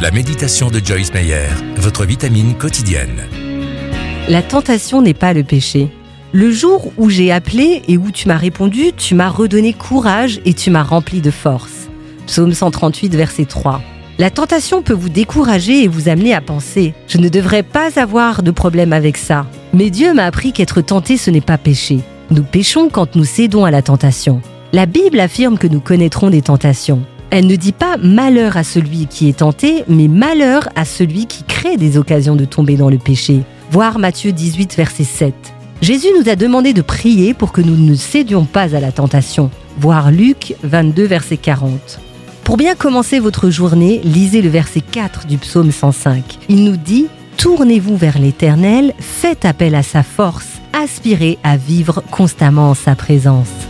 La méditation de Joyce Meyer, votre vitamine quotidienne. La tentation n'est pas le péché. Le jour où j'ai appelé et où tu m'as répondu, tu m'as redonné courage et tu m'as rempli de force. Psaume 138, verset 3. La tentation peut vous décourager et vous amener à penser ⁇ Je ne devrais pas avoir de problème avec ça ⁇ Mais Dieu m'a appris qu'être tenté, ce n'est pas péché. Nous péchons quand nous cédons à la tentation. La Bible affirme que nous connaîtrons des tentations. Elle ne dit pas malheur à celui qui est tenté, mais malheur à celui qui crée des occasions de tomber dans le péché. Voir Matthieu 18, verset 7. Jésus nous a demandé de prier pour que nous ne cédions pas à la tentation. Voir Luc 22, verset 40. Pour bien commencer votre journée, lisez le verset 4 du psaume 105. Il nous dit Tournez-vous vers l'Éternel, faites appel à sa force, aspirez à vivre constamment en sa présence.